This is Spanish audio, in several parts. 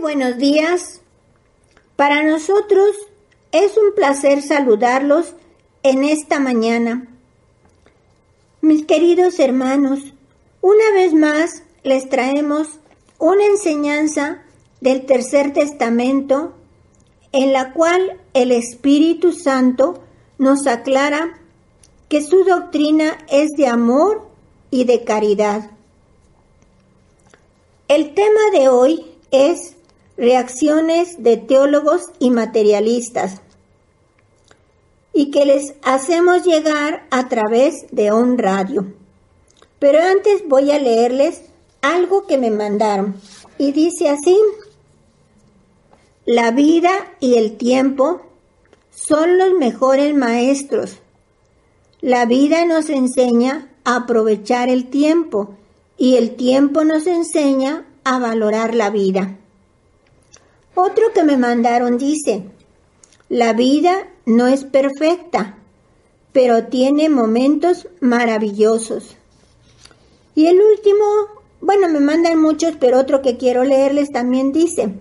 Buenos días. Para nosotros es un placer saludarlos en esta mañana. Mis queridos hermanos, una vez más les traemos una enseñanza del tercer testamento en la cual el Espíritu Santo nos aclara que su doctrina es de amor y de caridad. El tema de hoy es reacciones de teólogos y materialistas y que les hacemos llegar a través de un radio. Pero antes voy a leerles algo que me mandaron y dice así, la vida y el tiempo son los mejores maestros. La vida nos enseña a aprovechar el tiempo y el tiempo nos enseña a valorar la vida. Otro que me mandaron dice, la vida no es perfecta, pero tiene momentos maravillosos. Y el último, bueno, me mandan muchos, pero otro que quiero leerles también dice,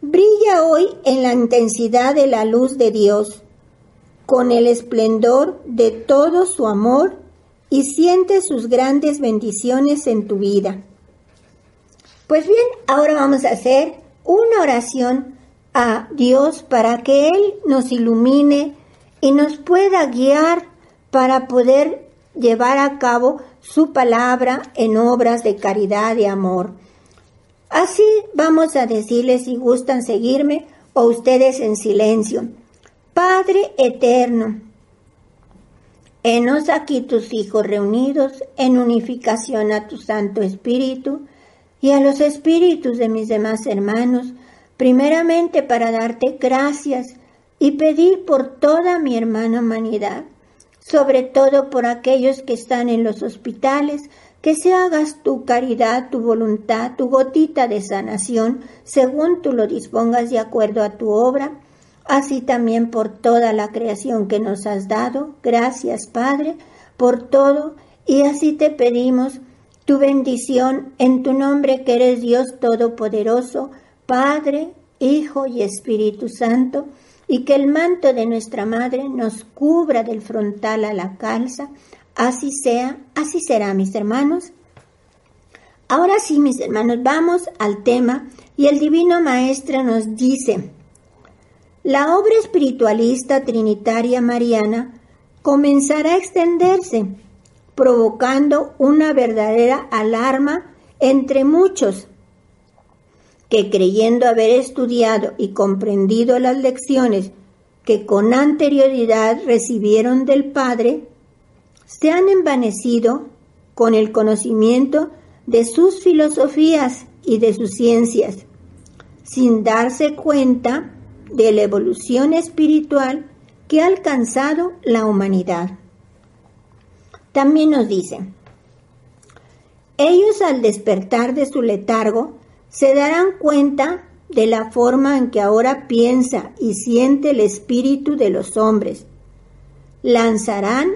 brilla hoy en la intensidad de la luz de Dios, con el esplendor de todo su amor y siente sus grandes bendiciones en tu vida. Pues bien, ahora vamos a hacer una oración a Dios para que Él nos ilumine y nos pueda guiar para poder llevar a cabo su palabra en obras de caridad y amor. Así vamos a decirles si gustan seguirme o ustedes en silencio. Padre eterno, enos aquí tus hijos reunidos en unificación a tu Santo Espíritu, y a los espíritus de mis demás hermanos, primeramente para darte gracias y pedir por toda mi hermana humanidad, sobre todo por aquellos que están en los hospitales, que se hagas tu caridad, tu voluntad, tu gotita de sanación, según tú lo dispongas de acuerdo a tu obra, así también por toda la creación que nos has dado. Gracias, Padre, por todo, y así te pedimos tu bendición en tu nombre que eres Dios Todopoderoso, Padre, Hijo y Espíritu Santo, y que el manto de nuestra Madre nos cubra del frontal a la calza. Así sea, así será, mis hermanos. Ahora sí, mis hermanos, vamos al tema y el Divino Maestro nos dice, la obra espiritualista trinitaria mariana comenzará a extenderse provocando una verdadera alarma entre muchos que creyendo haber estudiado y comprendido las lecciones que con anterioridad recibieron del Padre, se han envanecido con el conocimiento de sus filosofías y de sus ciencias, sin darse cuenta de la evolución espiritual que ha alcanzado la humanidad. También nos dice, ellos al despertar de su letargo se darán cuenta de la forma en que ahora piensa y siente el espíritu de los hombres. Lanzarán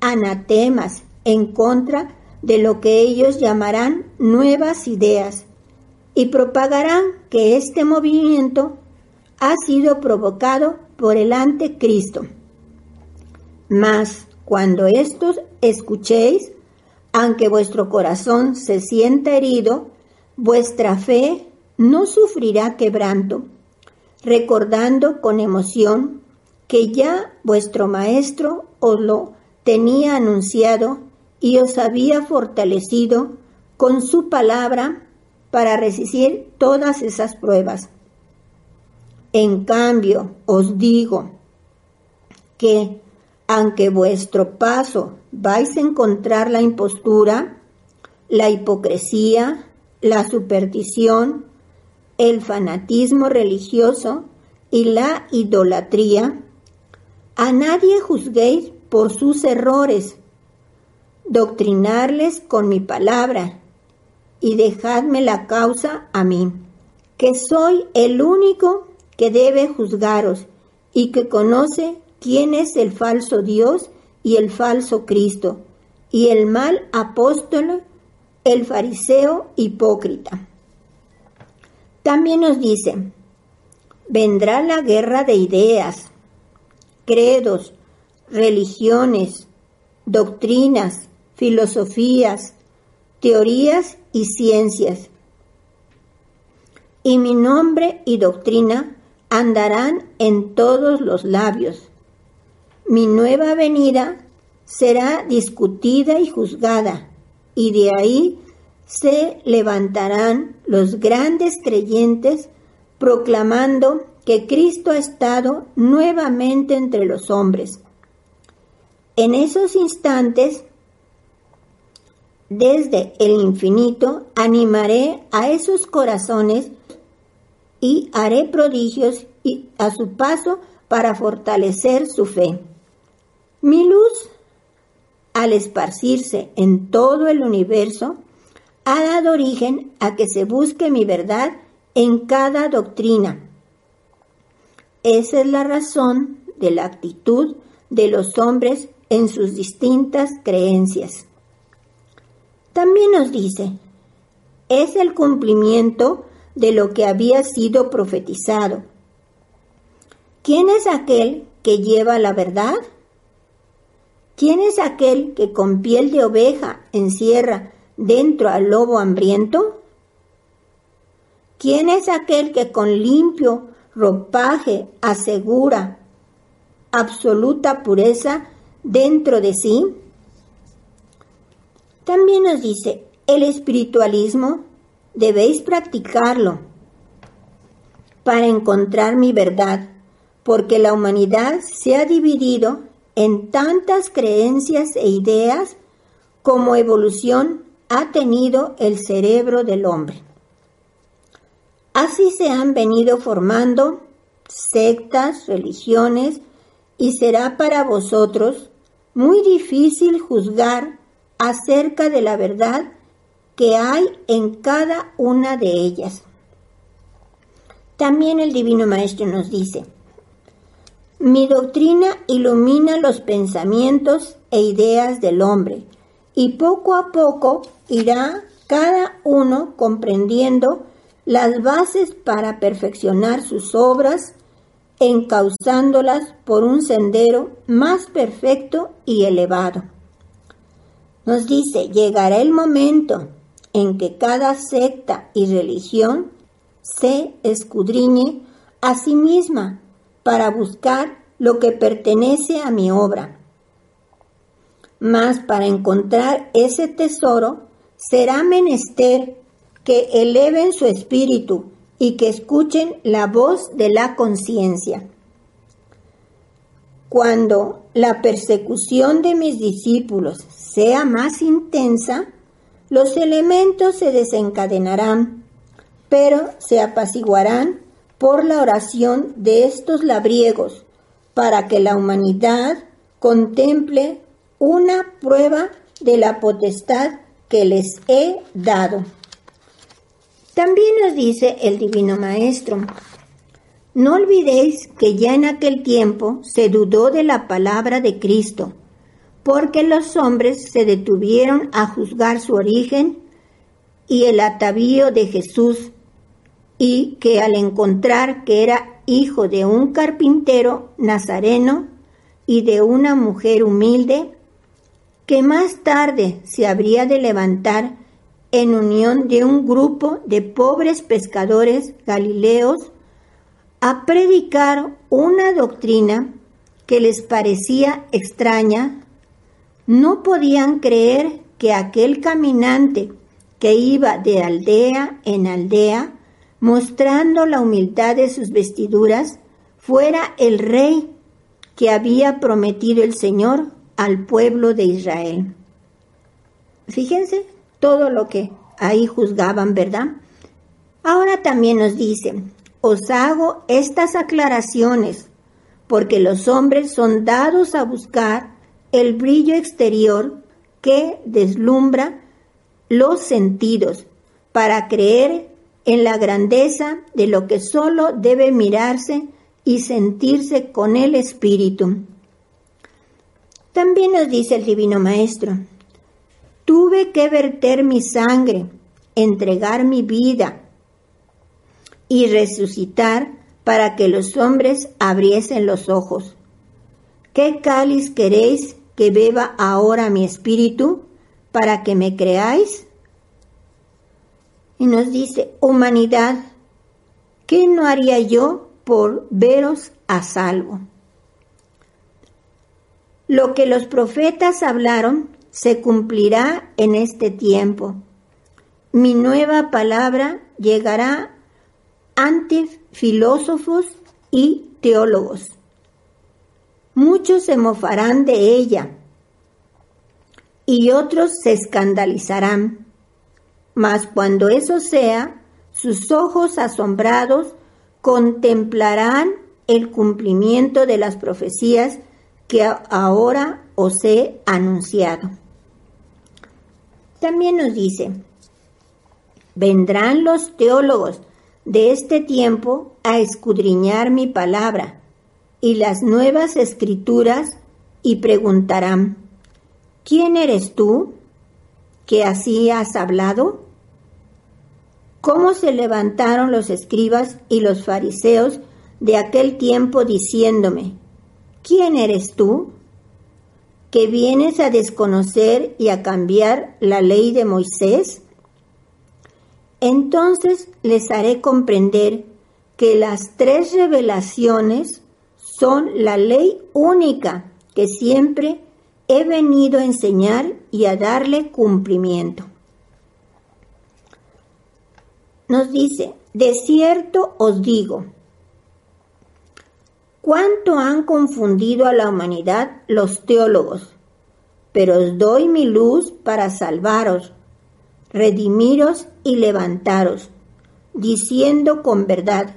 anatemas en contra de lo que ellos llamarán nuevas ideas y propagarán que este movimiento ha sido provocado por el anticristo. Mas cuando estos escuchéis, aunque vuestro corazón se sienta herido, vuestra fe no sufrirá quebranto, recordando con emoción que ya vuestro Maestro os lo tenía anunciado y os había fortalecido con su palabra para resistir todas esas pruebas. En cambio, os digo que aunque vuestro paso vais a encontrar la impostura, la hipocresía, la superstición, el fanatismo religioso y la idolatría, a nadie juzguéis por sus errores, doctrinarles con mi palabra y dejadme la causa a mí, que soy el único que debe juzgaros y que conoce quién es el falso Dios y el falso Cristo y el mal apóstol, el fariseo hipócrita. También nos dice, vendrá la guerra de ideas, credos, religiones, doctrinas, filosofías, teorías y ciencias. Y mi nombre y doctrina andarán en todos los labios. Mi nueva venida será discutida y juzgada, y de ahí se levantarán los grandes creyentes proclamando que Cristo ha estado nuevamente entre los hombres. En esos instantes, desde el infinito, animaré a esos corazones y haré prodigios a su paso para fortalecer su fe. Mi luz, al esparcirse en todo el universo, ha dado origen a que se busque mi verdad en cada doctrina. Esa es la razón de la actitud de los hombres en sus distintas creencias. También nos dice, es el cumplimiento de lo que había sido profetizado. ¿Quién es aquel que lleva la verdad? ¿Quién es aquel que con piel de oveja encierra dentro al lobo hambriento? ¿Quién es aquel que con limpio ropaje asegura absoluta pureza dentro de sí? También nos dice, el espiritualismo debéis practicarlo para encontrar mi verdad, porque la humanidad se ha dividido en tantas creencias e ideas como evolución ha tenido el cerebro del hombre. Así se han venido formando sectas, religiones, y será para vosotros muy difícil juzgar acerca de la verdad que hay en cada una de ellas. También el Divino Maestro nos dice, mi doctrina ilumina los pensamientos e ideas del hombre y poco a poco irá cada uno comprendiendo las bases para perfeccionar sus obras, encauzándolas por un sendero más perfecto y elevado. Nos dice, llegará el momento en que cada secta y religión se escudriñe a sí misma para buscar lo que pertenece a mi obra. Mas para encontrar ese tesoro será menester que eleven su espíritu y que escuchen la voz de la conciencia. Cuando la persecución de mis discípulos sea más intensa, los elementos se desencadenarán, pero se apaciguarán por la oración de estos labriegos, para que la humanidad contemple una prueba de la potestad que les he dado. También nos dice el Divino Maestro, no olvidéis que ya en aquel tiempo se dudó de la palabra de Cristo, porque los hombres se detuvieron a juzgar su origen y el atavío de Jesús, y que al encontrar que era hijo de un carpintero nazareno y de una mujer humilde, que más tarde se habría de levantar en unión de un grupo de pobres pescadores galileos a predicar una doctrina que les parecía extraña, no podían creer que aquel caminante que iba de aldea en aldea, mostrando la humildad de sus vestiduras, fuera el rey que había prometido el Señor al pueblo de Israel. Fíjense todo lo que ahí juzgaban, ¿verdad? Ahora también nos dice, os hago estas aclaraciones, porque los hombres son dados a buscar el brillo exterior que deslumbra los sentidos para creer en la grandeza de lo que solo debe mirarse y sentirse con el Espíritu. También nos dice el Divino Maestro, tuve que verter mi sangre, entregar mi vida y resucitar para que los hombres abriesen los ojos. ¿Qué cáliz queréis que beba ahora mi espíritu para que me creáis? Y nos dice, humanidad, ¿qué no haría yo por veros a salvo? Lo que los profetas hablaron se cumplirá en este tiempo. Mi nueva palabra llegará ante filósofos y teólogos. Muchos se mofarán de ella y otros se escandalizarán. Mas cuando eso sea, sus ojos asombrados contemplarán el cumplimiento de las profecías que ahora os he anunciado. También nos dice, vendrán los teólogos de este tiempo a escudriñar mi palabra y las nuevas escrituras y preguntarán, ¿quién eres tú que así has hablado? ¿Cómo se levantaron los escribas y los fariseos de aquel tiempo diciéndome, ¿quién eres tú? que vienes a desconocer y a cambiar la ley de Moisés? Entonces les haré comprender que las tres revelaciones son la ley única que siempre he venido a enseñar y a darle cumplimiento. Nos dice, de cierto os digo, cuánto han confundido a la humanidad los teólogos, pero os doy mi luz para salvaros redimiros y levantaros, diciendo con verdad,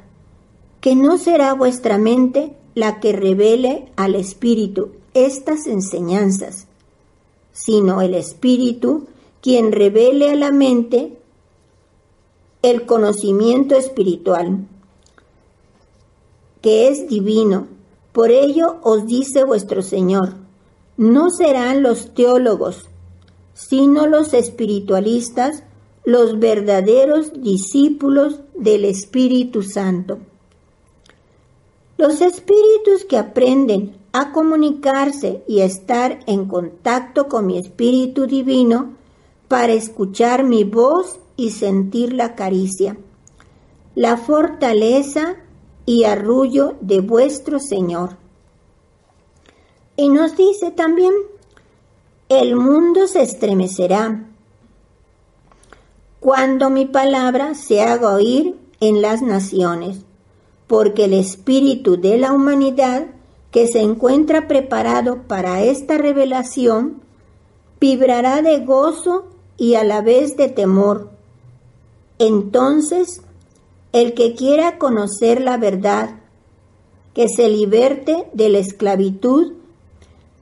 que no será vuestra mente la que revele al Espíritu estas enseñanzas, sino el Espíritu quien revele a la mente el conocimiento espiritual, que es divino. Por ello os dice vuestro Señor, no serán los teólogos sino los espiritualistas, los verdaderos discípulos del Espíritu Santo. Los espíritus que aprenden a comunicarse y a estar en contacto con mi Espíritu Divino para escuchar mi voz y sentir la caricia, la fortaleza y arrullo de vuestro Señor. Y nos dice también el mundo se estremecerá cuando mi palabra se haga oír en las naciones, porque el espíritu de la humanidad que se encuentra preparado para esta revelación vibrará de gozo y a la vez de temor. Entonces, el que quiera conocer la verdad, que se liberte de la esclavitud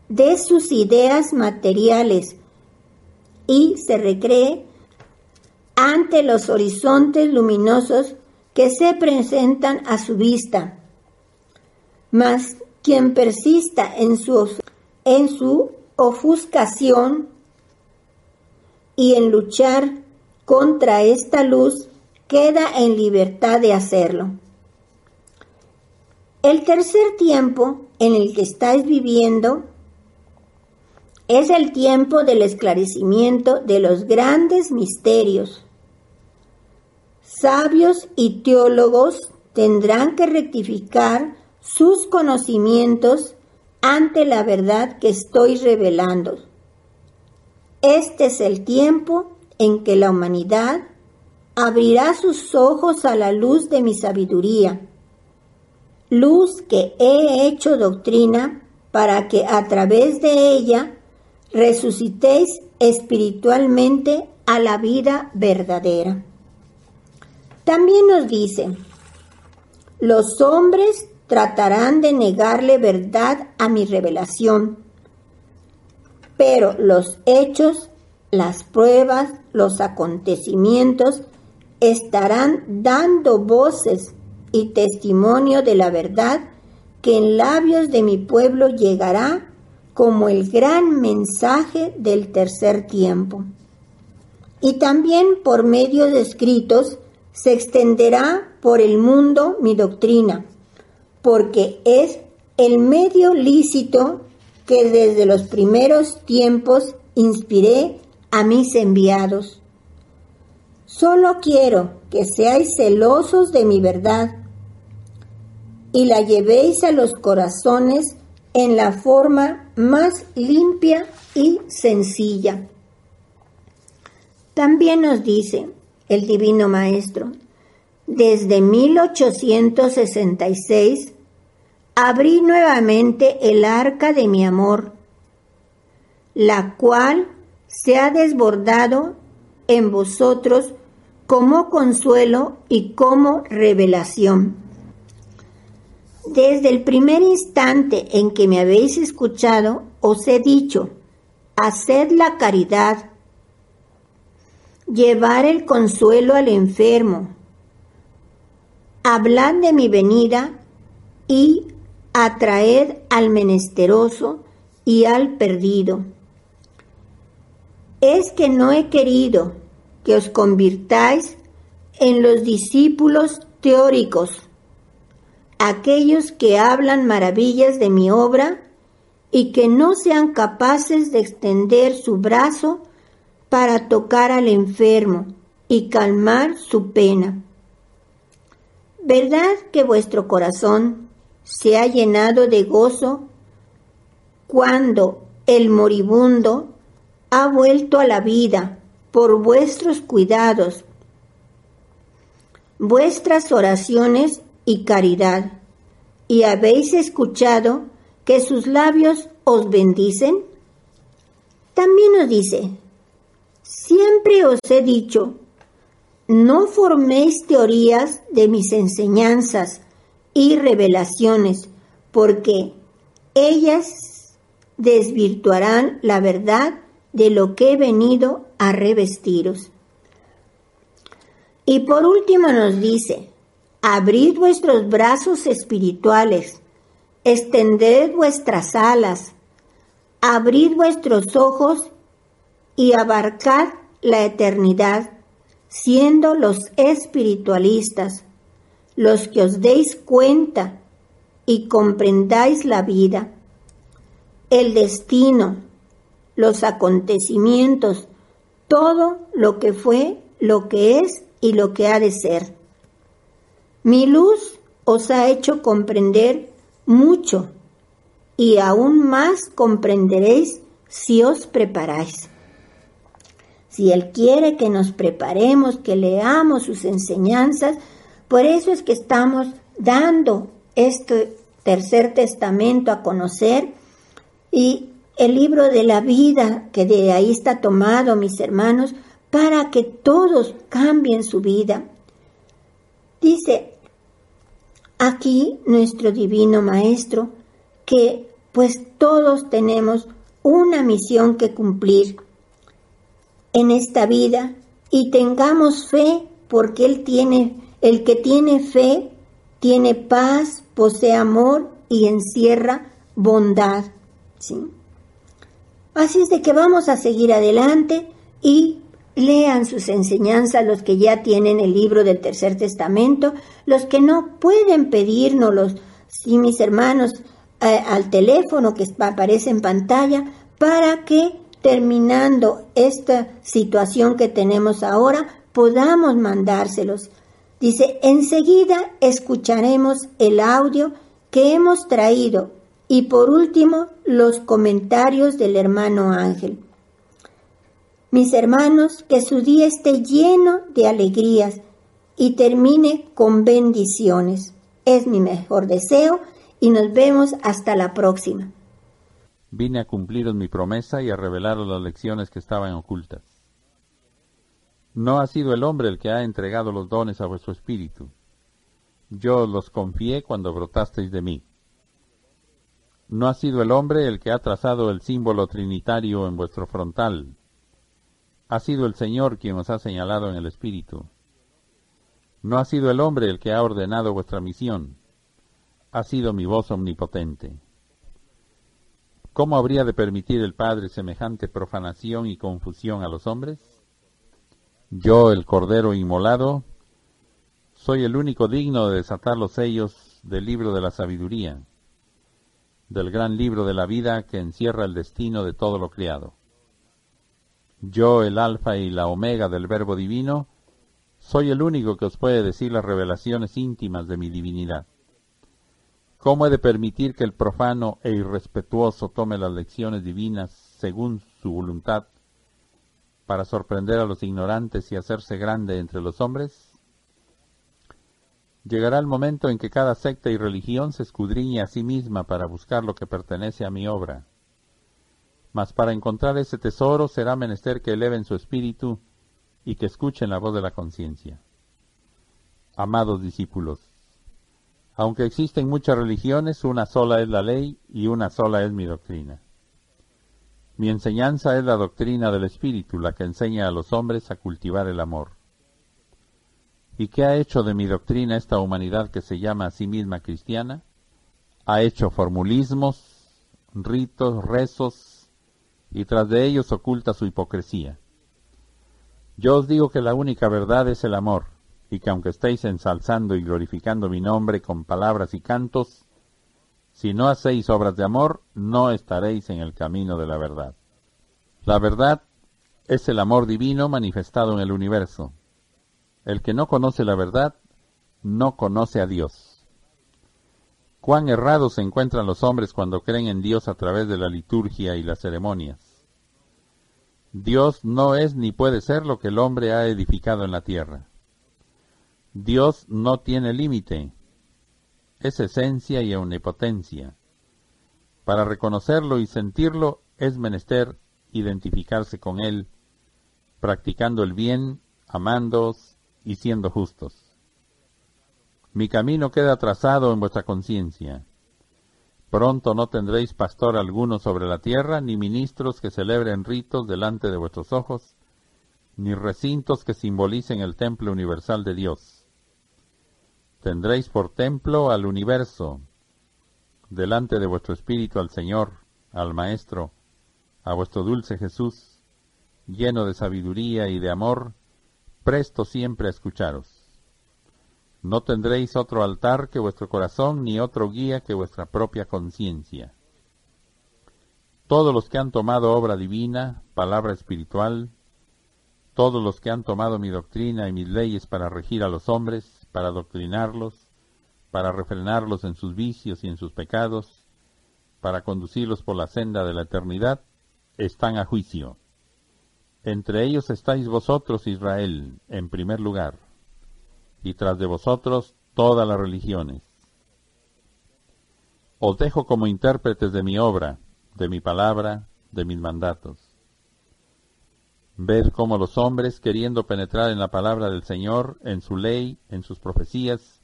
de sus ideas materiales y se recree ante los horizontes luminosos que se presentan a su vista. Mas quien persista en su, en su ofuscación y en luchar contra esta luz queda en libertad de hacerlo. El tercer tiempo en el que estáis viviendo es el tiempo del esclarecimiento de los grandes misterios. Sabios y teólogos tendrán que rectificar sus conocimientos ante la verdad que estoy revelando. Este es el tiempo en que la humanidad abrirá sus ojos a la luz de mi sabiduría, luz que he hecho doctrina para que a través de ella resucitéis espiritualmente a la vida verdadera. También nos dice, los hombres tratarán de negarle verdad a mi revelación, pero los hechos, las pruebas, los acontecimientos estarán dando voces y testimonio de la verdad que en labios de mi pueblo llegará como el gran mensaje del tercer tiempo. Y también por medio de escritos se extenderá por el mundo mi doctrina, porque es el medio lícito que desde los primeros tiempos inspiré a mis enviados. Solo quiero que seáis celosos de mi verdad y la llevéis a los corazones en la forma más limpia y sencilla. También nos dice el Divino Maestro, desde 1866 abrí nuevamente el arca de mi amor, la cual se ha desbordado en vosotros como consuelo y como revelación. Desde el primer instante en que me habéis escuchado, os he dicho, haced la caridad, llevar el consuelo al enfermo, hablad de mi venida y atraed al menesteroso y al perdido. Es que no he querido que os convirtáis en los discípulos teóricos, aquellos que hablan maravillas de mi obra y que no sean capaces de extender su brazo para tocar al enfermo y calmar su pena. ¿Verdad que vuestro corazón se ha llenado de gozo cuando el moribundo ha vuelto a la vida por vuestros cuidados, vuestras oraciones y caridad, y habéis escuchado que sus labios os bendicen? También nos dice, siempre os he dicho, no forméis teorías de mis enseñanzas y revelaciones, porque ellas desvirtuarán la verdad de lo que he venido a revestiros. Y por último nos dice, abrid vuestros brazos espirituales, extended vuestras alas, abrid vuestros ojos y abarcad la eternidad siendo los espiritualistas, los que os deis cuenta y comprendáis la vida, el destino, los acontecimientos, todo lo que fue, lo que es y lo que ha de ser. Mi luz os ha hecho comprender mucho y aún más comprenderéis si os preparáis. Si Él quiere que nos preparemos, que leamos sus enseñanzas, por eso es que estamos dando este tercer testamento a conocer y el libro de la vida, que de ahí está tomado, mis hermanos, para que todos cambien su vida. Dice aquí nuestro divino Maestro que pues todos tenemos una misión que cumplir en esta vida y tengamos fe porque Él tiene, el que tiene fe, tiene paz, posee amor y encierra bondad. ¿sí? Así es de que vamos a seguir adelante y lean sus enseñanzas los que ya tienen el libro del tercer testamento, los que no pueden pedírnoslos, sí, mis hermanos, eh, al teléfono que aparece en pantalla, para que terminando esta situación que tenemos ahora, podamos mandárselos. Dice, enseguida escucharemos el audio que hemos traído y por último los comentarios del hermano Ángel. Mis hermanos, que su día esté lleno de alegrías y termine con bendiciones. Es mi mejor deseo y nos vemos hasta la próxima. Vine a cumpliros mi promesa y a revelaros las lecciones que estaban ocultas. No ha sido el hombre el que ha entregado los dones a vuestro espíritu. Yo los confié cuando brotasteis de mí. No ha sido el hombre el que ha trazado el símbolo trinitario en vuestro frontal. Ha sido el Señor quien os ha señalado en el espíritu. No ha sido el hombre el que ha ordenado vuestra misión. Ha sido mi voz omnipotente. ¿Cómo habría de permitir el Padre semejante profanación y confusión a los hombres? Yo, el Cordero inmolado, soy el único digno de desatar los sellos del libro de la sabiduría, del gran libro de la vida que encierra el destino de todo lo criado. Yo, el Alfa y la Omega del Verbo Divino, soy el único que os puede decir las revelaciones íntimas de mi divinidad. ¿Cómo he de permitir que el profano e irrespetuoso tome las lecciones divinas según su voluntad para sorprender a los ignorantes y hacerse grande entre los hombres? Llegará el momento en que cada secta y religión se escudriñe a sí misma para buscar lo que pertenece a mi obra. Mas para encontrar ese tesoro será menester que eleven su espíritu y que escuchen la voz de la conciencia. Amados discípulos, aunque existen muchas religiones, una sola es la ley y una sola es mi doctrina. Mi enseñanza es la doctrina del Espíritu, la que enseña a los hombres a cultivar el amor. ¿Y qué ha hecho de mi doctrina esta humanidad que se llama a sí misma cristiana? Ha hecho formulismos, ritos, rezos, y tras de ellos oculta su hipocresía. Yo os digo que la única verdad es el amor, y que aunque estéis ensalzando y glorificando mi nombre con palabras y cantos, si no hacéis obras de amor, no estaréis en el camino de la verdad. La verdad es el amor divino manifestado en el universo. El que no conoce la verdad, no conoce a Dios. Cuán errados se encuentran los hombres cuando creen en Dios a través de la liturgia y las ceremonias. Dios no es ni puede ser lo que el hombre ha edificado en la tierra. Dios no tiene límite, es esencia y omnipotencia. Para reconocerlo y sentirlo es menester identificarse con Él, practicando el bien, amándoos y siendo justos. Mi camino queda trazado en vuestra conciencia. Pronto no tendréis pastor alguno sobre la tierra, ni ministros que celebren ritos delante de vuestros ojos, ni recintos que simbolicen el templo universal de Dios Tendréis por templo al universo, delante de vuestro espíritu al Señor, al Maestro, a vuestro dulce Jesús, lleno de sabiduría y de amor, presto siempre a escucharos. No tendréis otro altar que vuestro corazón, ni otro guía que vuestra propia conciencia. Todos los que han tomado obra divina, palabra espiritual, todos los que han tomado mi doctrina y mis leyes para regir a los hombres, para doctrinarlos, para refrenarlos en sus vicios y en sus pecados, para conducirlos por la senda de la eternidad, están a juicio. Entre ellos estáis vosotros, Israel, en primer lugar, y tras de vosotros todas las religiones. Os dejo como intérpretes de mi obra, de mi palabra, de mis mandatos. Ved cómo los hombres, queriendo penetrar en la palabra del Señor, en su ley, en sus profecías,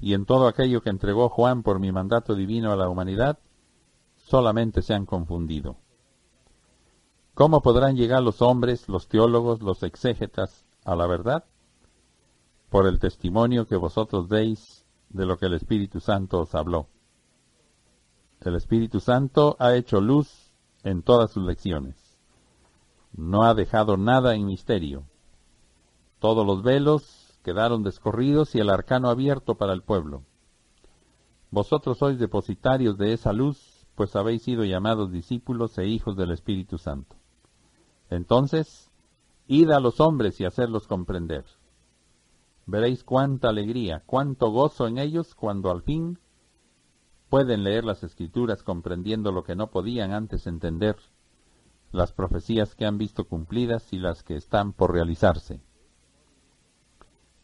y en todo aquello que entregó Juan por mi mandato divino a la humanidad, solamente se han confundido. ¿Cómo podrán llegar los hombres, los teólogos, los exégetas a la verdad? Por el testimonio que vosotros deis de lo que el Espíritu Santo os habló. El Espíritu Santo ha hecho luz en todas sus lecciones no ha dejado nada en misterio. Todos los velos quedaron descorridos y el arcano abierto para el pueblo. Vosotros sois depositarios de esa luz, pues habéis sido llamados discípulos e hijos del Espíritu Santo. Entonces, id a los hombres y hacerlos comprender. Veréis cuánta alegría, cuánto gozo en ellos cuando al fin pueden leer las escrituras comprendiendo lo que no podían antes entender las profecías que han visto cumplidas y las que están por realizarse.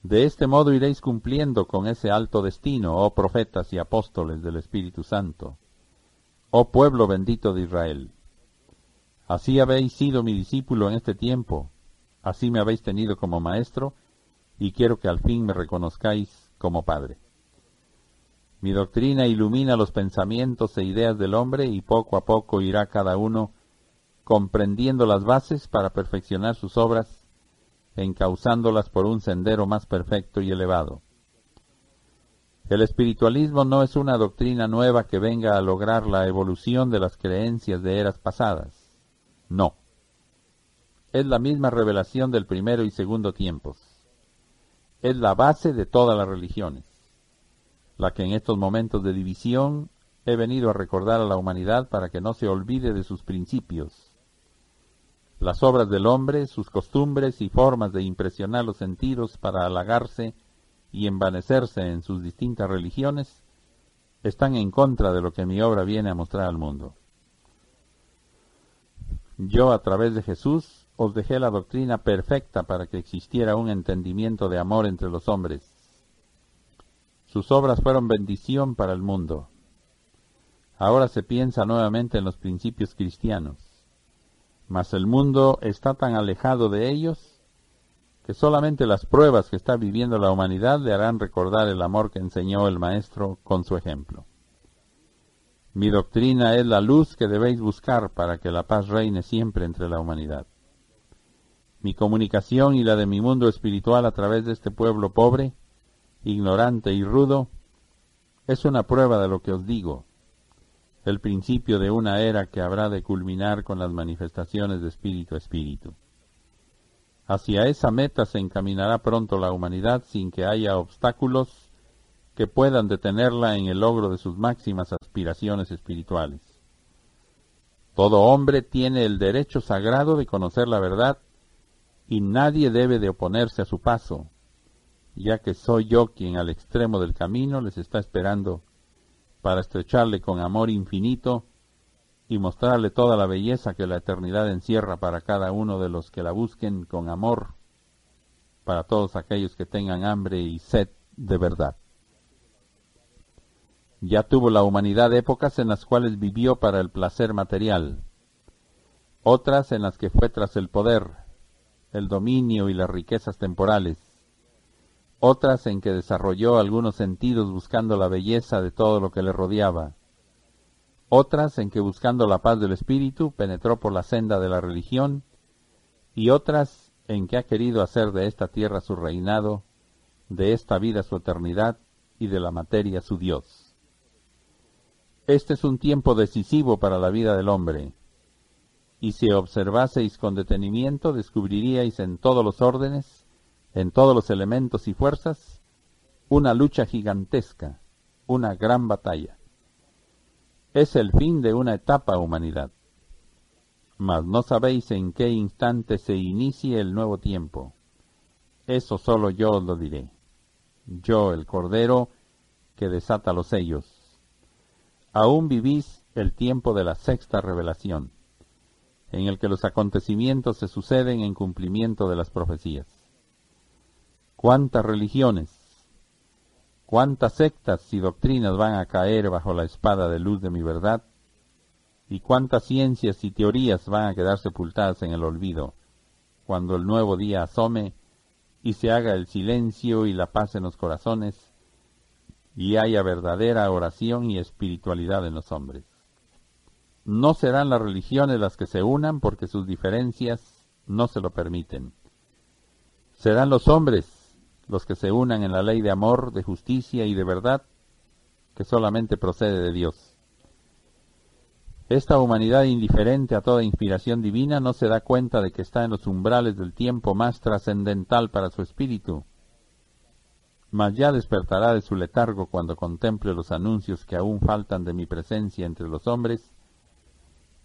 De este modo iréis cumpliendo con ese alto destino, oh profetas y apóstoles del Espíritu Santo, oh pueblo bendito de Israel. Así habéis sido mi discípulo en este tiempo, Así me habéis tenido como maestro, y quiero que al fin me reconozcáis como Padre. Mi doctrina ilumina los pensamientos e ideas del hombre y poco a poco irá cada uno comprendiendo las bases para perfeccionar sus obras, encauzándolas por un sendero más perfecto y elevado. El espiritualismo no es una doctrina nueva que venga a lograr la evolución de las creencias de eras pasadas. No. Es la misma revelación del primero y segundo tiempos. Es la base de todas las religiones la que en estos momentos de división he venido a recordar a la humanidad para que no se olvide de sus principios. Las obras del hombre, sus costumbres y formas de impresionar los sentidos para halagarse y envanecerse en sus distintas religiones, están en contra de lo que mi obra viene a mostrar al mundo. Yo, a través de Jesús, os dejé la doctrina perfecta para que existiera un entendimiento de amor entre los hombres, sus obras fueron bendición para el mundo. Ahora se piensa nuevamente en los principios cristianos, mas el mundo está tan alejado de ellos que solamente las pruebas que está viviendo la humanidad le harán recordar el amor que enseñó el Maestro con su ejemplo. Mi doctrina es la luz que debéis buscar para que la paz reine siempre entre la humanidad. Mi comunicación y la de mi mundo espiritual a través de este pueblo pobre ignorante y rudo, es una prueba de lo que os digo, el principio de una era que habrá de culminar con las manifestaciones de espíritu a espíritu. Hacia esa meta se encaminará pronto la humanidad sin que haya obstáculos que puedan detenerla en el logro de sus máximas aspiraciones espirituales. Todo hombre tiene el derecho sagrado de conocer la verdad y nadie debe de oponerse a su paso, ya que soy yo quien al extremo del camino les está esperando para estrecharle con amor infinito y mostrarle toda la belleza que la eternidad encierra para cada uno de los que la busquen con amor, para todos aquellos que tengan hambre y sed de verdad. Ya tuvo la humanidad épocas en las cuales vivió para el placer material, otras en las que fue tras el poder, el dominio y las riquezas temporales, otras en que desarrolló algunos sentidos buscando la belleza de todo lo que le rodeaba, otras en que buscando la paz del espíritu penetró por la senda de la religión, y otras en que ha querido hacer de esta tierra su reinado, de esta vida su eternidad y de la materia su Dios. Este es un tiempo decisivo para la vida del hombre, y si observaseis con detenimiento descubriríais en todos los órdenes en todos los elementos y fuerzas, una lucha gigantesca, una gran batalla. Es el fin de una etapa humanidad. Mas no sabéis en qué instante se inicie el nuevo tiempo. Eso solo yo os lo diré. Yo, el Cordero, que desata los sellos. Aún vivís el tiempo de la sexta revelación, en el que los acontecimientos se suceden en cumplimiento de las profecías. Cuántas religiones, cuántas sectas y doctrinas van a caer bajo la espada de luz de mi verdad, y cuántas ciencias y teorías van a quedar sepultadas en el olvido, cuando el nuevo día asome y se haga el silencio y la paz en los corazones, y haya verdadera oración y espiritualidad en los hombres. No serán las religiones las que se unan porque sus diferencias no se lo permiten. Serán los hombres los que se unan en la ley de amor, de justicia y de verdad que solamente procede de Dios. Esta humanidad indiferente a toda inspiración divina no se da cuenta de que está en los umbrales del tiempo más trascendental para su espíritu, mas ya despertará de su letargo cuando contemple los anuncios que aún faltan de mi presencia entre los hombres,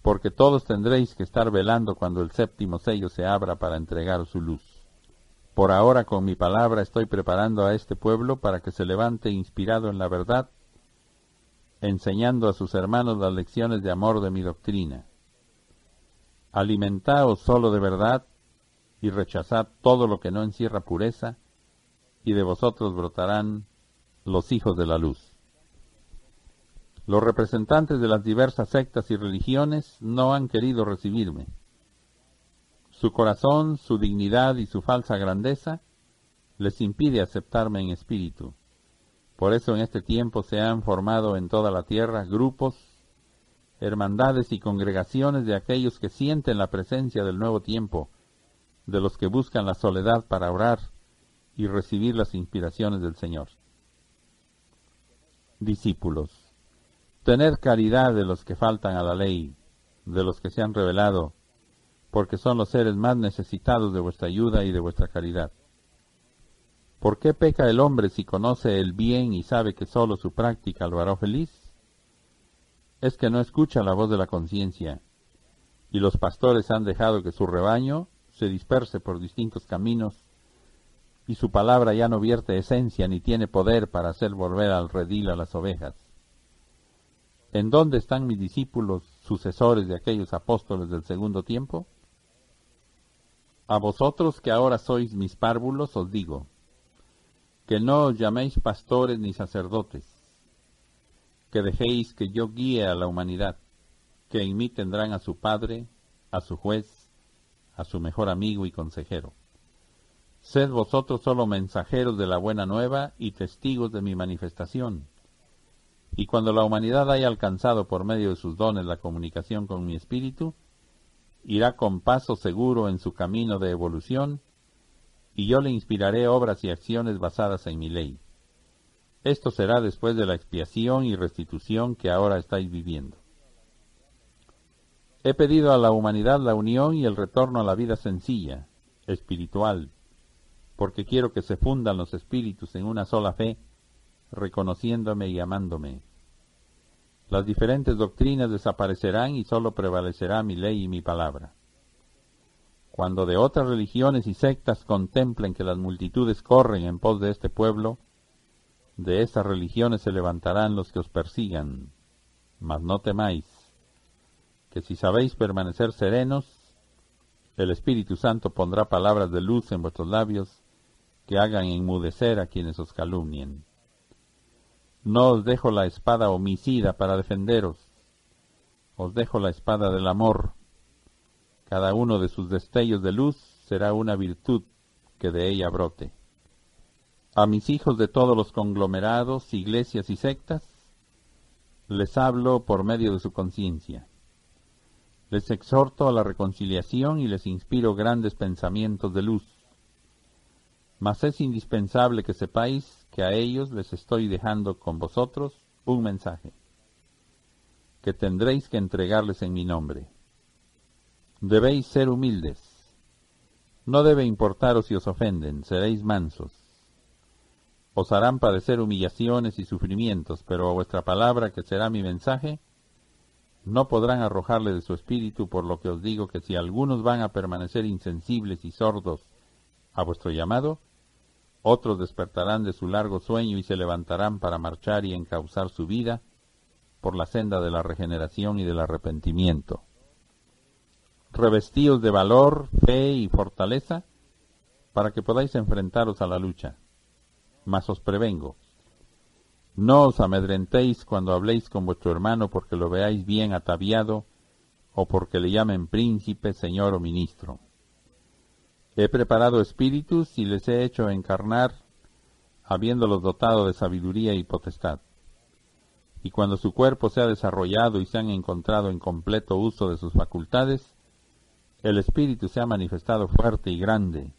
porque todos tendréis que estar velando cuando el séptimo sello se abra para entregar su luz. Por ahora con mi palabra estoy preparando a este pueblo para que se levante inspirado en la verdad, enseñando a sus hermanos las lecciones de amor de mi doctrina. Alimentaos solo de verdad y rechazad todo lo que no encierra pureza, y de vosotros brotarán los hijos de la luz. Los representantes de las diversas sectas y religiones no han querido recibirme Su corazón, su dignidad y su falsa grandeza les impide aceptarme en espíritu. Por eso en este tiempo se han formado en toda la tierra grupos, hermandades y congregaciones de aquellos que sienten la presencia del nuevo tiempo, de los que buscan la soledad para orar y recibir las inspiraciones del Señor. Discípulos, tened caridad de los que faltan a la ley, de los que se han revelado, porque son los seres más necesitados de vuestra ayuda y de vuestra caridad. ¿Por qué peca el hombre si conoce el bien y sabe que sólo su práctica lo hará feliz? Es que no escucha la voz de la conciencia, y los pastores han dejado que su rebaño se disperse por distintos caminos, y su palabra ya no vierte esencia ni tiene poder para hacer volver al redil a las ovejas. ¿En dónde están mis discípulos, sucesores de aquellos apóstoles del segundo tiempo? A vosotros que ahora sois mis párvulos os digo, que no os llaméis pastores ni sacerdotes, que dejéis que yo guíe a la humanidad, que en mí tendrán a su Padre, a su juez, a su mejor amigo y consejero. Sed vosotros solo mensajeros de la buena nueva y testigos de mi manifestación. Y cuando la humanidad haya alcanzado por medio de sus dones la comunicación con mi espíritu, irá con paso seguro en su camino de evolución, y yo le inspiraré obras y acciones basadas en mi ley. Esto será después de la expiación y restitución que ahora estáis viviendo. He pedido a la humanidad la unión y el retorno a la vida sencilla, espiritual, porque quiero que se fundan los espíritus en una sola fe, reconociéndome y amándome. Las diferentes doctrinas desaparecerán y sólo prevalecerá mi ley y mi palabra. Cuando de otras religiones y sectas contemplen que las multitudes corren en pos de este pueblo, de esas religiones se levantarán los que os persigan. Mas no temáis, que si sabéis permanecer serenos, el Espíritu Santo pondrá palabras de luz en vuestros labios que hagan enmudecer a quienes os calumnien. No os dejo la espada homicida para defenderos, os dejo la espada del amor. Cada uno de sus destellos de luz será una virtud que de ella brote. A mis hijos de todos los conglomerados, iglesias y sectas, les hablo por medio de su conciencia. Les exhorto a la reconciliación y les inspiro grandes pensamientos de luz. Mas es indispensable que sepáis que a ellos les estoy dejando con vosotros un mensaje, que tendréis que entregarles en mi nombre. Debéis ser humildes. No debe importaros si os ofenden, seréis mansos. Os harán padecer humillaciones y sufrimientos, pero a vuestra palabra, que será mi mensaje, no podrán arrojarle de su espíritu, por lo que os digo que si algunos van a permanecer insensibles y sordos a vuestro llamado, otros despertarán de su largo sueño y se levantarán para marchar y encauzar su vida por la senda de la regeneración y del arrepentimiento. Revestíos de valor, fe y fortaleza para que podáis enfrentaros a la lucha. Mas os prevengo, no os amedrentéis cuando habléis con vuestro hermano porque lo veáis bien ataviado o porque le llamen príncipe, señor o ministro. He preparado espíritus y les he hecho encarnar, habiéndolos dotado de sabiduría y potestad. Y cuando su cuerpo se ha desarrollado y se han encontrado en completo uso de sus facultades, el espíritu se ha manifestado fuerte y grande.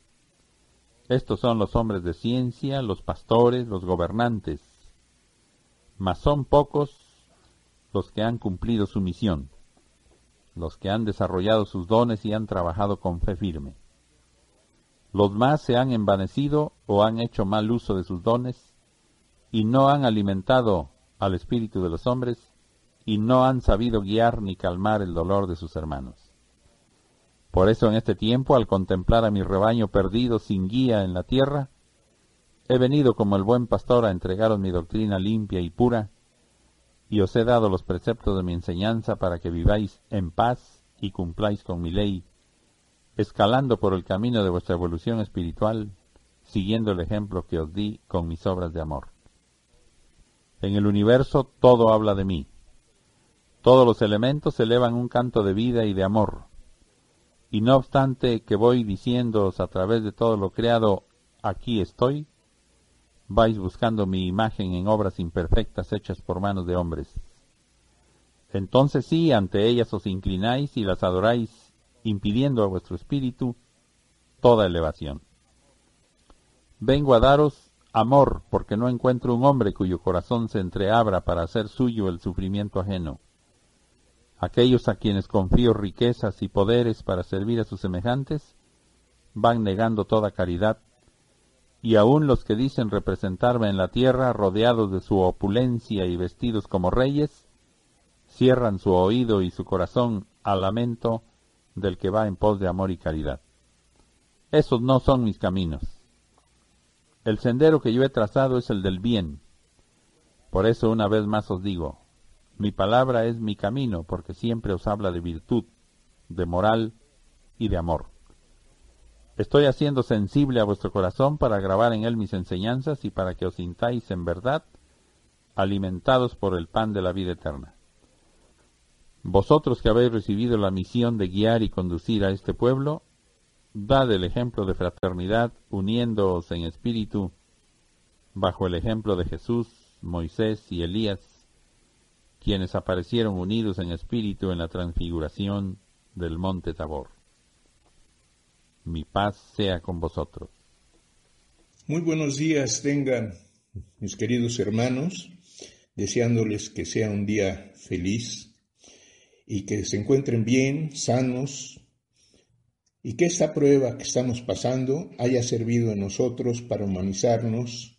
Estos son los hombres de ciencia, los pastores, los gobernantes, mas son pocos los que han cumplido su misión, los que han desarrollado sus dones y han trabajado con fe firme. Los más se han envanecido o han hecho mal uso de sus dones y no han alimentado al espíritu de los hombres y no han sabido guiar ni calmar el dolor de sus hermanos. Por eso en este tiempo, al contemplar a mi rebaño perdido sin guía en la tierra, He venido como el buen pastor a entregaros mi doctrina limpia y pura, y os he dado los preceptos de mi enseñanza para que viváis en paz y cumpláis con mi ley, escalando por el camino de vuestra evolución espiritual, siguiendo el ejemplo que os di con mis obras de amor. En el universo todo habla de mí. Todos los elementos elevan un canto de vida y de amor. y no obstante que voy diciéndoos a través de todo lo creado, aquí estoy, vais buscando mi imagen en obras imperfectas hechas por manos de hombres. Entonces sí, ante ellas os inclináis y las adoráis, impidiendo a vuestro espíritu toda elevación. Vengo a daros amor, porque no encuentro un hombre cuyo corazón se entreabra para hacer suyo el sufrimiento ajeno. Aquellos a quienes confío riquezas y poderes para servir a sus semejantes, van negando toda caridad, y aun los que dicen representarme en la tierra, rodeados de su opulencia y vestidos como reyes, cierran su oído y su corazón al lamento del que va en pos de amor y caridad. Esos no son mis caminos. El sendero que yo he trazado es el del bien. Por eso una vez más os digo, mi palabra es mi camino, porque siempre os habla de virtud, de moral y de amor. Estoy haciendo sensible a vuestro corazón para grabar en él mis enseñanzas y para que os sintáis en verdad alimentados por el pan de la vida eterna. Vosotros que habéis recibido la misión de guiar y conducir a este pueblo, dad el ejemplo de fraternidad uniéndoos en espíritu bajo el ejemplo de Jesús, Moisés y Elías, quienes aparecieron unidos en espíritu en la transfiguración del monte Tabor. Mi paz sea con vosotros. Muy buenos días tengan mis queridos hermanos, deseándoles que sea un día feliz, y que se encuentren bien, sanos, y que esta prueba que estamos pasando haya servido en nosotros para humanizarnos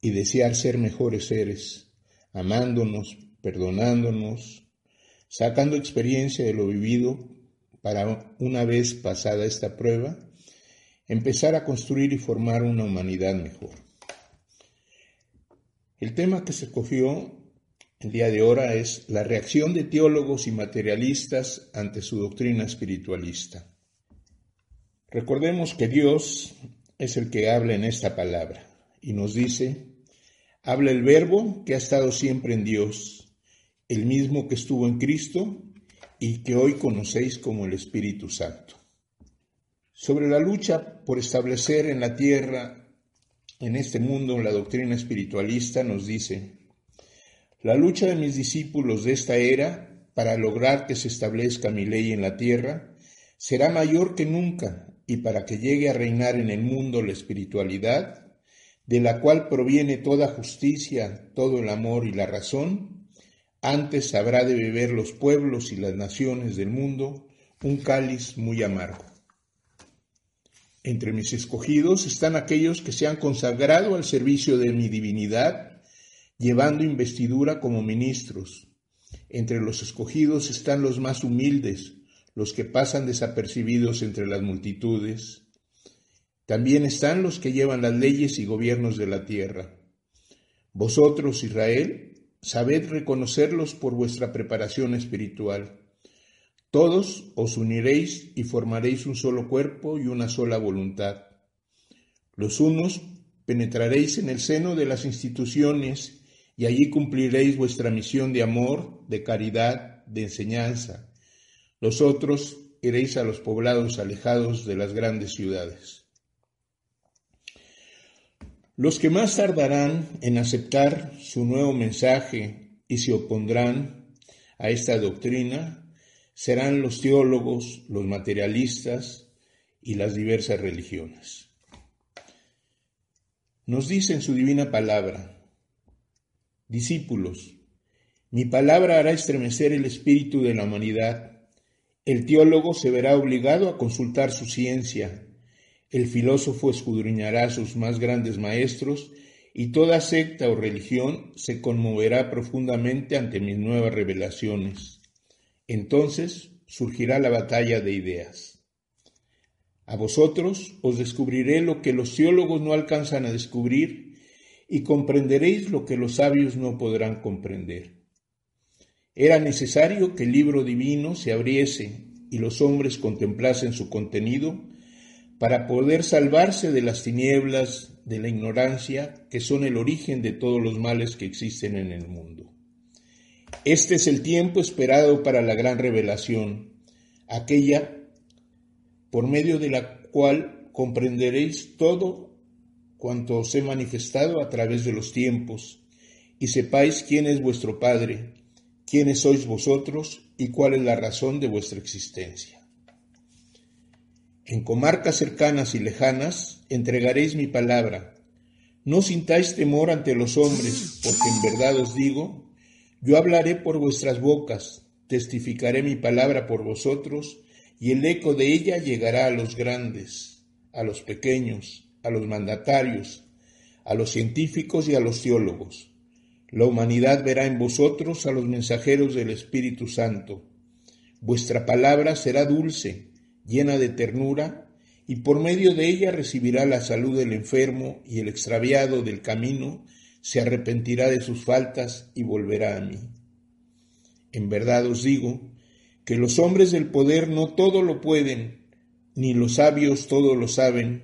y desear ser mejores seres, amándonos, perdonándonos, sacando experiencia de lo vivido para una vez pasada esta prueba, empezar a construir y formar una humanidad mejor. El tema que se escogió el día de ahora es la reacción de teólogos y materialistas ante su doctrina espiritualista. Recordemos que Dios es el que habla en esta palabra y nos dice, habla el verbo que ha estado siempre en Dios, el mismo que estuvo en Cristo y que hoy conocéis como el Espíritu Santo. Sobre la lucha por establecer en la tierra, en este mundo, la doctrina espiritualista nos dice, la lucha de mis discípulos de esta era para lograr que se establezca mi ley en la tierra será mayor que nunca y para que llegue a reinar en el mundo la espiritualidad, de la cual proviene toda justicia, todo el amor y la razón, antes habrá de beber los pueblos y las naciones del mundo un cáliz muy amargo. Entre mis escogidos están aquellos que se han consagrado al servicio de mi divinidad llevando investidura como ministros. Entre los escogidos están los más humildes, los que pasan desapercibidos entre las multitudes. También están los que llevan las leyes y gobiernos de la tierra. Vosotros, Israel, sabed reconocerlos por vuestra preparación espiritual. Todos os uniréis y formaréis un solo cuerpo y una sola voluntad. Los unos penetraréis en el seno de las instituciones y allí cumpliréis vuestra misión de amor, de caridad, de enseñanza. Los otros iréis a los poblados alejados de las grandes ciudades. Los que más tardarán en aceptar su nuevo mensaje y se opondrán a esta doctrina serán los teólogos, los materialistas y las diversas religiones. Nos dice en su divina palabra, Discípulos, mi palabra hará estremecer el espíritu de la humanidad. El teólogo se verá obligado a consultar su ciencia. El filósofo escudriñará sus más grandes maestros y toda secta o religión se conmoverá profundamente ante mis nuevas revelaciones. Entonces surgirá la batalla de ideas. A vosotros os descubriré lo que los teólogos no alcanzan a descubrir y comprenderéis lo que los sabios no podrán comprender. Era necesario que el libro divino se abriese y los hombres contemplasen su contenido para poder salvarse de las tinieblas, de la ignorancia, que son el origen de todos los males que existen en el mundo. Este es el tiempo esperado para la gran revelación, aquella por medio de la cual comprenderéis todo cuanto os he manifestado a través de los tiempos, y sepáis quién es vuestro Padre, quiénes sois vosotros y cuál es la razón de vuestra existencia. En comarcas cercanas y lejanas entregaréis mi palabra. No sintáis temor ante los hombres, porque en verdad os digo, yo hablaré por vuestras bocas, testificaré mi palabra por vosotros, y el eco de ella llegará a los grandes, a los pequeños, a los mandatarios, a los científicos y a los teólogos. La humanidad verá en vosotros a los mensajeros del Espíritu Santo. Vuestra palabra será dulce, llena de ternura, y por medio de ella recibirá la salud del enfermo y el extraviado del camino se arrepentirá de sus faltas y volverá a mí. En verdad os digo que los hombres del poder no todo lo pueden, ni los sabios todo lo saben,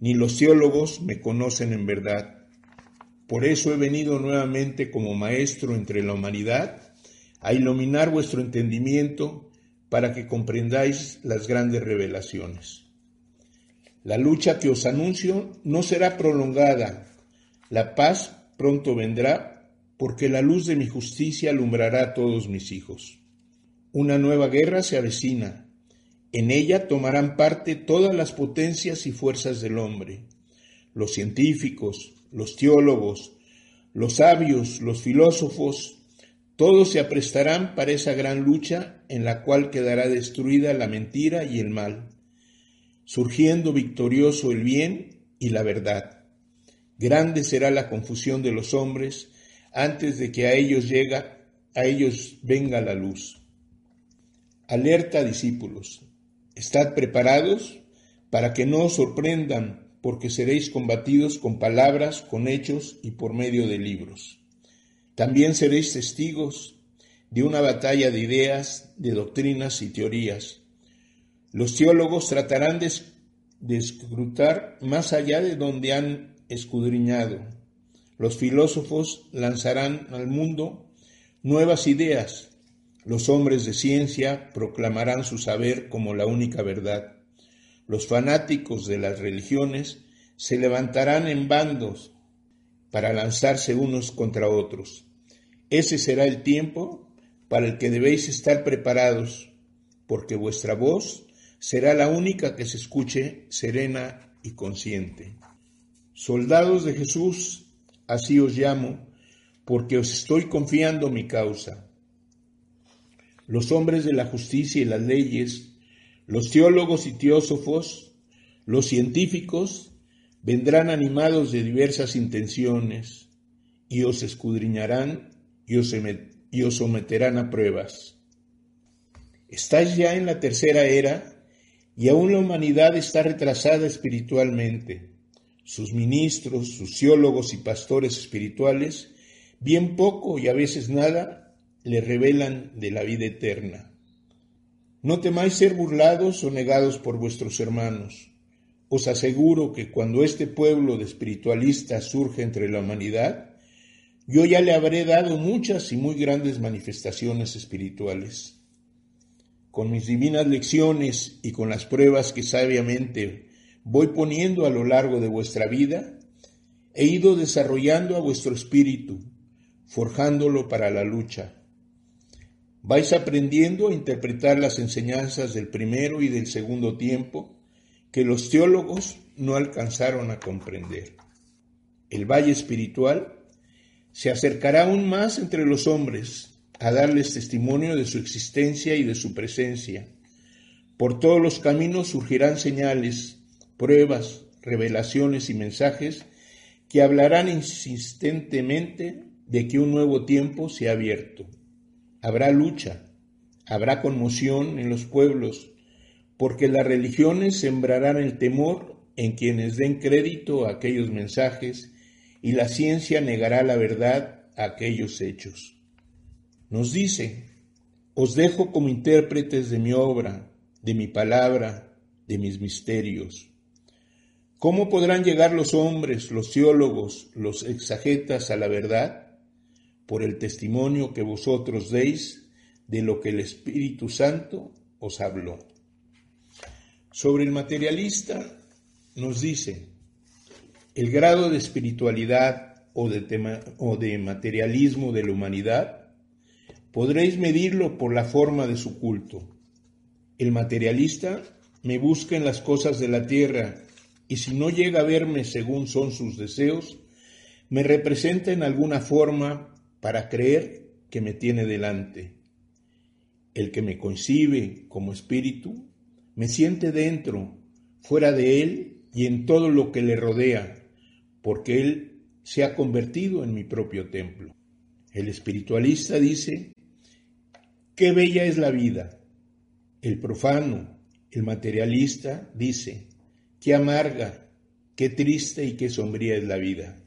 ni los teólogos me conocen en verdad. Por eso he venido nuevamente como maestro entre la humanidad, a iluminar vuestro entendimiento para que comprendáis las grandes revelaciones. La lucha que os anuncio no será prolongada. La paz pronto vendrá, porque la luz de mi justicia alumbrará a todos mis hijos. Una nueva guerra se avecina. En ella tomarán parte todas las potencias y fuerzas del hombre, los científicos, los teólogos, los sabios, los filósofos, todos se aprestarán para esa gran lucha en la cual quedará destruida la mentira y el mal, surgiendo victorioso el bien y la verdad. Grande será la confusión de los hombres antes de que a ellos llega, a ellos venga la luz. Alerta discípulos, estad preparados para que no os sorprendan, porque seréis combatidos con palabras, con hechos y por medio de libros. También seréis testigos de una batalla de ideas, de doctrinas y teorías. Los teólogos tratarán de, escrutar más allá de donde han escudriñado. Los filósofos lanzarán al mundo nuevas ideas. Los hombres de ciencia proclamarán su saber como la única verdad. Los fanáticos de las religiones se levantarán en bandos para lanzarse unos contra otros. Ese será el tiempo para el que debéis estar preparados, porque vuestra voz será la única que se escuche serena y consciente. Soldados de Jesús, así os llamo, porque os estoy confiando mi causa. Los hombres de la justicia y las leyes, los teólogos y teósofos, los científicos, vendrán animados de diversas intenciones y os escudriñarán y os, someterán a pruebas. Estáis ya en la tercera era y aún la humanidad está retrasada espiritualmente. Sus ministros, sus teólogos y pastores espirituales, bien poco y a veces nada, le revelan de la vida eterna. No temáis ser burlados o negados por vuestros hermanos os aseguro que cuando este pueblo de espiritualistas surge entre la humanidad, yo ya le habré dado muchas y muy grandes manifestaciones espirituales. Con mis divinas lecciones y con las pruebas que sabiamente voy poniendo a lo largo de vuestra vida, he ido desarrollando a vuestro espíritu, forjándolo para la lucha. Vais aprendiendo a interpretar las enseñanzas del primero y del segundo tiempo, que los teólogos no alcanzaron a comprender. El valle espiritual se acercará aún más entre los hombres a darles testimonio de su existencia y de su presencia. Por todos los caminos surgirán señales, pruebas, revelaciones y mensajes que hablarán insistentemente de que un nuevo tiempo se ha abierto. Habrá lucha, habrá conmoción en los pueblos, porque las religiones sembrarán el temor en quienes den crédito a aquellos mensajes y la ciencia negará la verdad a aquellos hechos. Nos dice, os dejo como intérpretes de mi obra, de mi palabra, de mis misterios. ¿Cómo podrán llegar los hombres, los teólogos, los exagetas a la verdad? Por el testimonio que vosotros deis de lo que el Espíritu Santo os habló. Sobre el materialista nos dice, el grado de espiritualidad o de, o de materialismo de la humanidad podréis medirlo por la forma de su culto. El materialista me busca en las cosas de la tierra y si no llega a verme según son sus deseos, me representa en alguna forma para creer que me tiene delante. El que me concibe como espíritu, me siente dentro, fuera de él y en todo lo que le rodea, porque él se ha convertido en mi propio templo. El espiritualista dice, qué bella es la vida. El profano, el materialista dice, qué amarga, qué triste y qué sombría es la vida.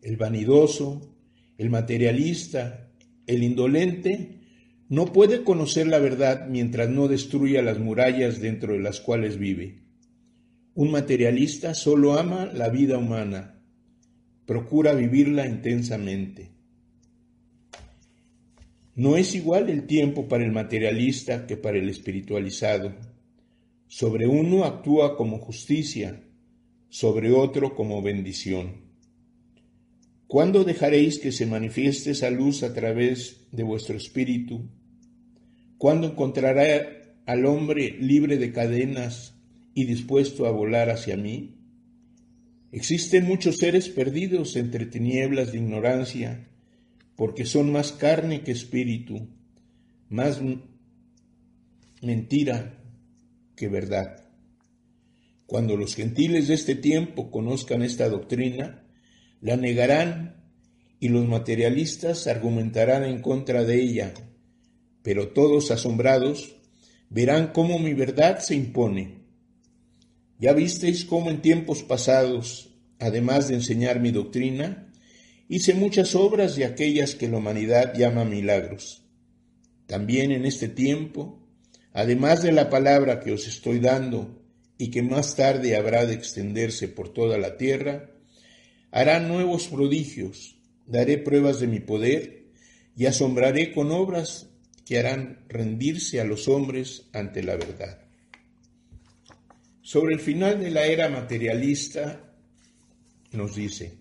El vanidoso, el materialista, el indolente, no puede conocer la verdad mientras no destruya las murallas dentro de las cuales vive. Un materialista solo ama la vida humana, procura vivirla intensamente. No es igual el tiempo para el materialista que para el espiritualizado. Sobre uno actúa como justicia, sobre otro como bendición. ¿Cuándo dejaréis que se manifieste esa luz a través de vuestro espíritu? ¿Cuándo encontrará al hombre libre de cadenas y dispuesto a volar hacia mí? Existen muchos seres perdidos entre tinieblas de ignorancia porque son más carne que espíritu, más mentira que verdad. Cuando los gentiles de este tiempo conozcan esta doctrina, la negarán y los materialistas argumentarán en contra de ella, pero todos asombrados verán cómo mi verdad se impone. Ya visteis cómo en tiempos pasados, además de enseñar mi doctrina, Hice muchas obras de aquellas que la humanidad llama milagros. También en este tiempo, además de la palabra que os estoy dando y que más tarde habrá de extenderse por toda la tierra, hará nuevos prodigios, daré pruebas de mi poder y asombraré con obras que harán rendirse a los hombres ante la verdad. Sobre el final de la era materialista nos dice,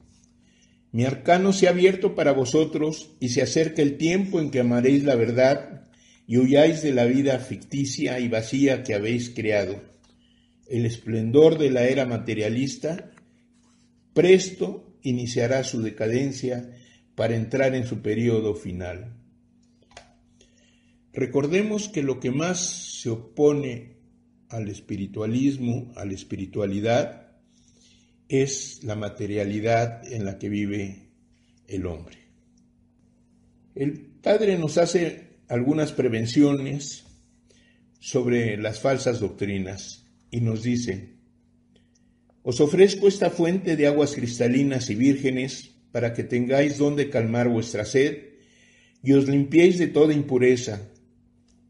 mi arcano se ha abierto para vosotros y se acerca el tiempo en que amaréis la verdad y huyáis de la vida ficticia y vacía que habéis creado. El esplendor de la era materialista presto iniciará su decadencia para entrar en su periodo final. Recordemos que lo que más se opone al espiritualismo, a la espiritualidad, es la materialidad en la que vive el hombre. El Padre nos hace algunas prevenciones sobre las falsas doctrinas y nos dice, os ofrezco esta fuente de aguas cristalinas y vírgenes para que tengáis donde calmar vuestra sed y os limpiéis de toda impureza,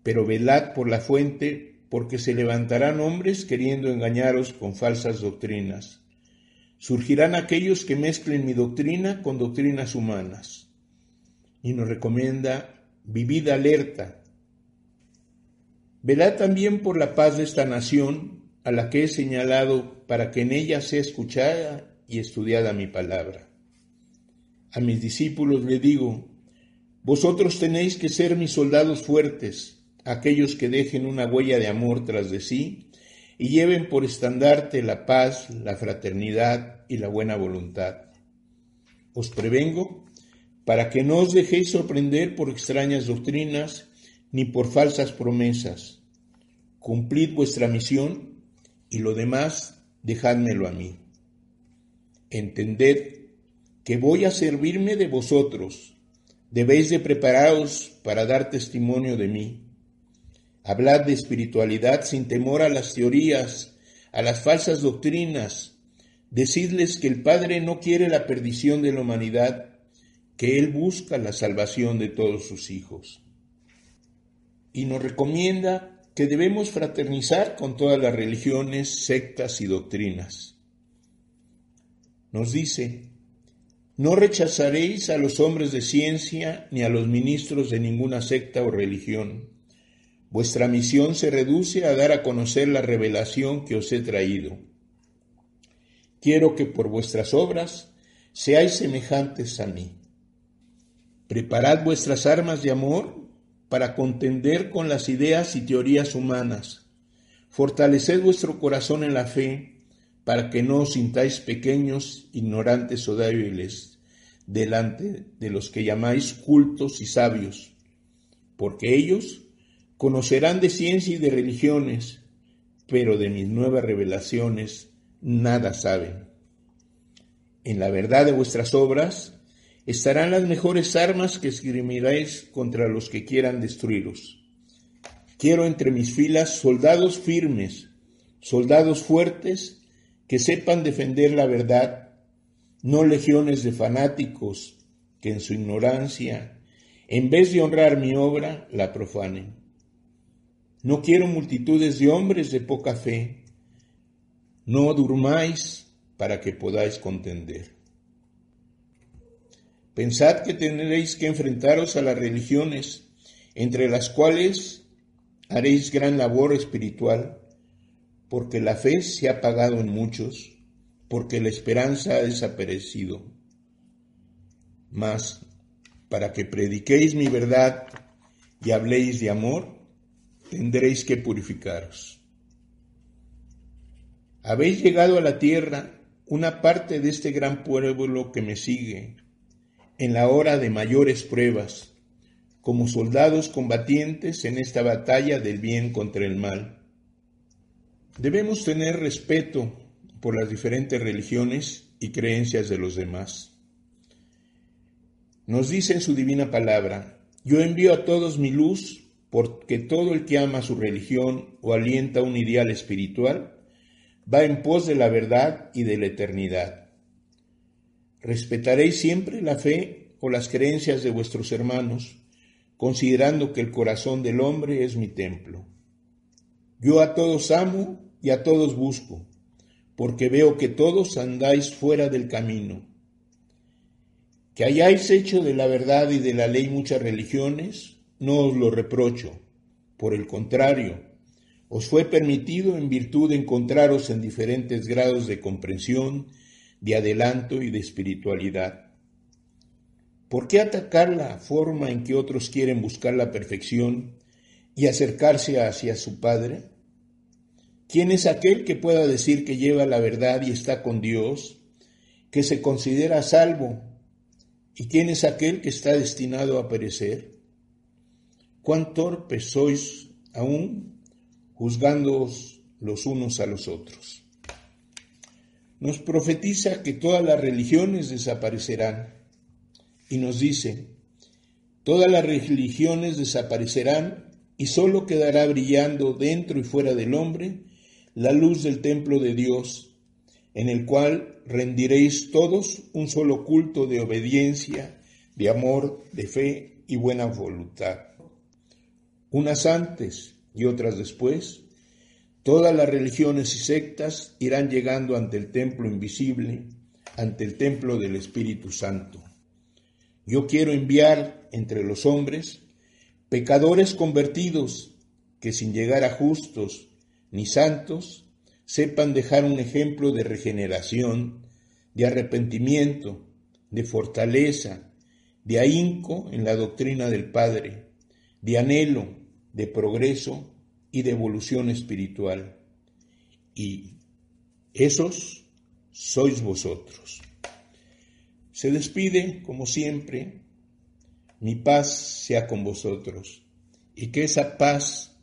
pero velad por la fuente porque se levantarán hombres queriendo engañaros con falsas doctrinas Surgirán aquellos que mezclen mi doctrina con doctrinas humanas. Y nos recomienda, vivid alerta. Velad también por la paz de esta nación a la que he señalado para que en ella sea escuchada y estudiada mi palabra. A mis discípulos le digo, vosotros tenéis que ser mis soldados fuertes, aquellos que dejen una huella de amor tras de sí y lleven por estandarte la paz, la fraternidad y la buena voluntad. Os prevengo para que no os dejéis sorprender por extrañas doctrinas ni por falsas promesas. Cumplid vuestra misión y lo demás dejádmelo a mí. Entended que voy a servirme de vosotros. Debéis de prepararos para dar testimonio de mí Hablad de espiritualidad sin temor a las teorías, a las falsas doctrinas. Decidles que el Padre no quiere la perdición de la humanidad, que Él busca la salvación de todos sus hijos. Y nos recomienda que debemos fraternizar con todas las religiones, sectas y doctrinas. Nos dice, no rechazaréis a los hombres de ciencia ni a los ministros de ninguna secta o religión Vuestra misión se reduce a dar a conocer la revelación que os he traído. Quiero que por vuestras obras seáis semejantes a mí. Preparad vuestras armas de amor para contender con las ideas y teorías humanas. Fortaleced vuestro corazón en la fe para que no os sintáis pequeños, ignorantes o débiles delante de los que llamáis cultos y sabios, porque ellos Conocerán de ciencia y de religiones, pero de mis nuevas revelaciones nada saben. En la verdad de vuestras obras estarán las mejores armas que esgrimiréis contra los que quieran destruiros. Quiero entre mis filas soldados firmes, soldados fuertes, que sepan defender la verdad, no legiones de fanáticos que en su ignorancia, en vez de honrar mi obra, la profanen. No quiero multitudes de hombres de poca fe. No durmáis para que podáis contender. Pensad que tendréis que enfrentaros a las religiones, entre las cuales haréis gran labor espiritual, porque la fe se ha apagado en muchos, porque la esperanza ha desaparecido. Mas, para que prediquéis mi verdad y habléis de amor, tendréis que purificaros. Habéis llegado a la tierra, una parte de este gran pueblo que me sigue, en la hora de mayores pruebas, como soldados combatientes en esta batalla del bien contra el mal. Debemos tener respeto por las diferentes religiones y creencias de los demás. Nos dice en su divina palabra, yo envío a todos mi luz porque todo el que ama su religión o alienta un ideal espiritual va en pos de la verdad y de la eternidad. Respetaréis siempre la fe o las creencias de vuestros hermanos, considerando que el corazón del hombre es mi templo. Yo a todos amo y a todos busco, porque veo que todos andáis fuera del camino. Que hayáis hecho de la verdad y de la ley muchas religiones, no os lo reprocho. Por el contrario, os fue permitido en virtud de encontraros en diferentes grados de comprensión, de adelanto y de espiritualidad. ¿Por qué atacar la forma en que otros quieren buscar la perfección y acercarse hacia su Padre? ¿Quién es aquel que pueda decir que lleva la verdad y está con Dios, que se considera salvo? ¿Y quién es aquel que está destinado a perecer? cuán torpes sois aún juzgándoos los unos a los otros. Nos profetiza que todas las religiones desaparecerán. Y nos dice, todas las religiones desaparecerán y sólo quedará brillando dentro y fuera del hombre la luz del templo de Dios, en el cual rendiréis todos un solo culto de obediencia, de amor, de fe y buena voluntad. Unas antes y otras después, todas las religiones y sectas irán llegando ante el templo invisible, ante el templo del Espíritu Santo. Yo quiero enviar entre los hombres pecadores convertidos que sin llegar a justos ni santos sepan dejar un ejemplo de regeneración, de arrepentimiento, de fortaleza, de ahínco en la doctrina del Padre, de anhelo, de progreso y de evolución espiritual. Y esos sois vosotros. Se despide, como siempre, mi paz sea con vosotros y que esa paz,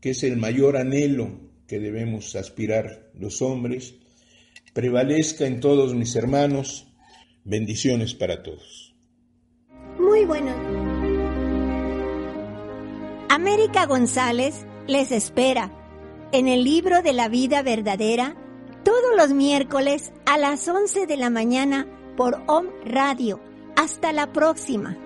que es el mayor anhelo que debemos aspirar los hombres, prevalezca en todos mis hermanos. Bendiciones para todos. Muy bueno. América González les espera en el libro de la vida verdadera todos los miércoles a las 11 de la mañana por OM Radio. Hasta la próxima.